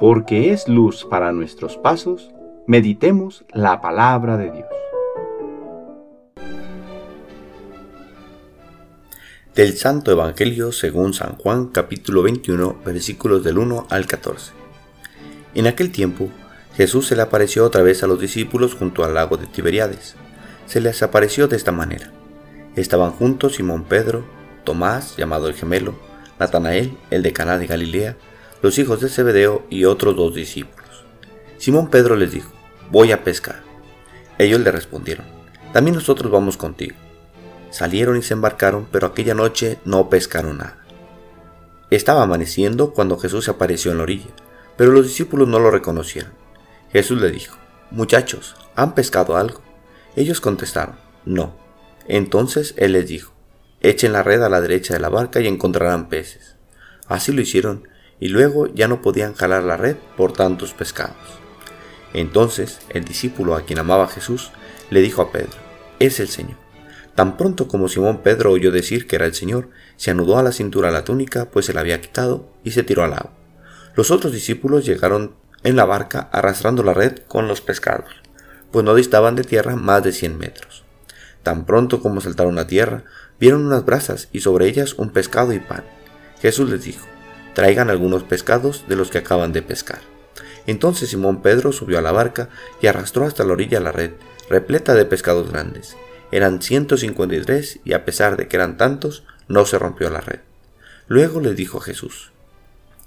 porque es luz para nuestros pasos, meditemos la palabra de Dios. Del Santo Evangelio según San Juan capítulo 21 versículos del 1 al 14. En aquel tiempo Jesús se le apareció otra vez a los discípulos junto al lago de Tiberiades. Se les apareció de esta manera. Estaban juntos Simón Pedro, Tomás, llamado el gemelo, Natanael, el de Caná de Galilea, los hijos de Zebedeo y otros dos discípulos. Simón Pedro les dijo, voy a pescar. Ellos le respondieron, también nosotros vamos contigo. Salieron y se embarcaron, pero aquella noche no pescaron nada. Estaba amaneciendo cuando Jesús se apareció en la orilla, pero los discípulos no lo reconocieron. Jesús le dijo, Muchachos, ¿han pescado algo? Ellos contestaron, No. Entonces él les dijo, Echen la red a la derecha de la barca y encontrarán peces. Así lo hicieron, y luego ya no podían jalar la red por tantos pescados. Entonces el discípulo a quien amaba Jesús le dijo a Pedro, Es el Señor. Tan pronto como Simón Pedro oyó decir que era el Señor, se anudó a la cintura la túnica, pues se la había quitado, y se tiró al agua. Los otros discípulos llegaron en la barca arrastrando la red con los pescados, pues no distaban de tierra más de cien metros. Tan pronto como saltaron a tierra, vieron unas brasas y sobre ellas un pescado y pan. Jesús les dijo, traigan algunos pescados de los que acaban de pescar. Entonces Simón Pedro subió a la barca y arrastró hasta la orilla la red, repleta de pescados grandes. Eran 153 y a pesar de que eran tantos, no se rompió la red. Luego les dijo Jesús,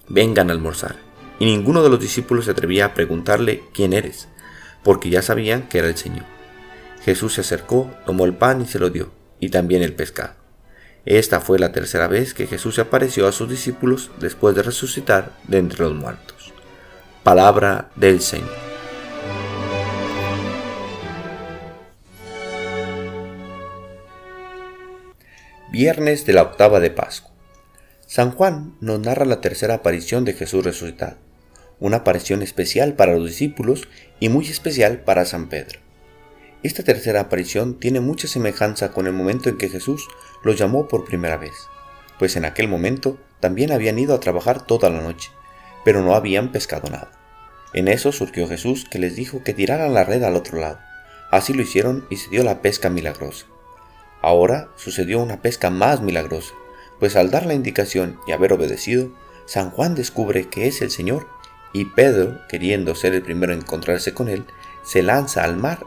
vengan a almorzar. Y ninguno de los discípulos se atrevía a preguntarle quién eres, porque ya sabían que era el Señor. Jesús se acercó, tomó el pan y se lo dio, y también el pescado. Esta fue la tercera vez que Jesús apareció a sus discípulos después de resucitar de entre los muertos. Palabra del Señor. Viernes de la octava de Pascua. San Juan nos narra la tercera aparición de Jesús resucitado, una aparición especial para los discípulos y muy especial para San Pedro. Esta tercera aparición tiene mucha semejanza con el momento en que Jesús los llamó por primera vez, pues en aquel momento también habían ido a trabajar toda la noche, pero no habían pescado nada. En eso surgió Jesús que les dijo que tiraran la red al otro lado. Así lo hicieron y se dio la pesca milagrosa. Ahora sucedió una pesca más milagrosa, pues al dar la indicación y haber obedecido, San Juan descubre que es el Señor y Pedro, queriendo ser el primero en encontrarse con él, se lanza al mar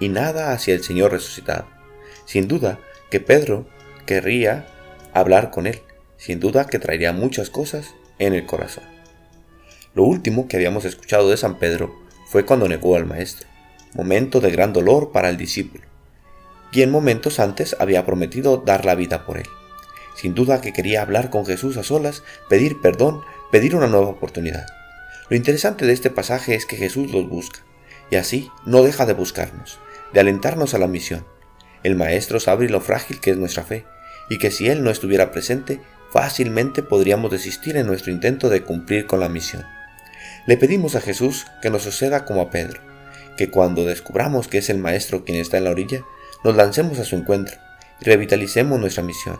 y nada hacia el Señor resucitado. Sin duda que Pedro querría hablar con él, sin duda que traería muchas cosas en el corazón. Lo último que habíamos escuchado de San Pedro fue cuando negó al Maestro, momento de gran dolor para el discípulo, quien momentos antes había prometido dar la vida por él. Sin duda que quería hablar con Jesús a solas, pedir perdón, pedir una nueva oportunidad. Lo interesante de este pasaje es que Jesús los busca, y así no deja de buscarnos, de alentarnos a la misión. El Maestro sabe lo frágil que es nuestra fe, y que si Él no estuviera presente, fácilmente podríamos desistir en nuestro intento de cumplir con la misión. Le pedimos a Jesús que nos suceda como a Pedro, que cuando descubramos que es el Maestro quien está en la orilla, nos lancemos a su encuentro y revitalicemos nuestra misión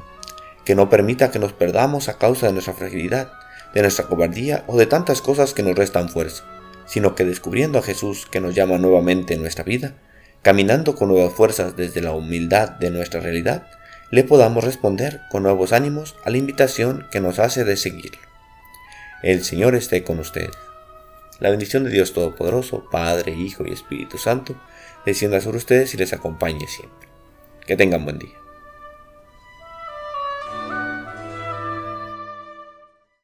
que no permita que nos perdamos a causa de nuestra fragilidad, de nuestra cobardía o de tantas cosas que nos restan fuerza, sino que descubriendo a Jesús que nos llama nuevamente en nuestra vida, caminando con nuevas fuerzas desde la humildad de nuestra realidad, le podamos responder con nuevos ánimos a la invitación que nos hace de seguirlo. El Señor esté con ustedes. La bendición de Dios Todopoderoso, Padre, Hijo y Espíritu Santo, descienda sobre ustedes y les acompañe siempre. Que tengan buen día.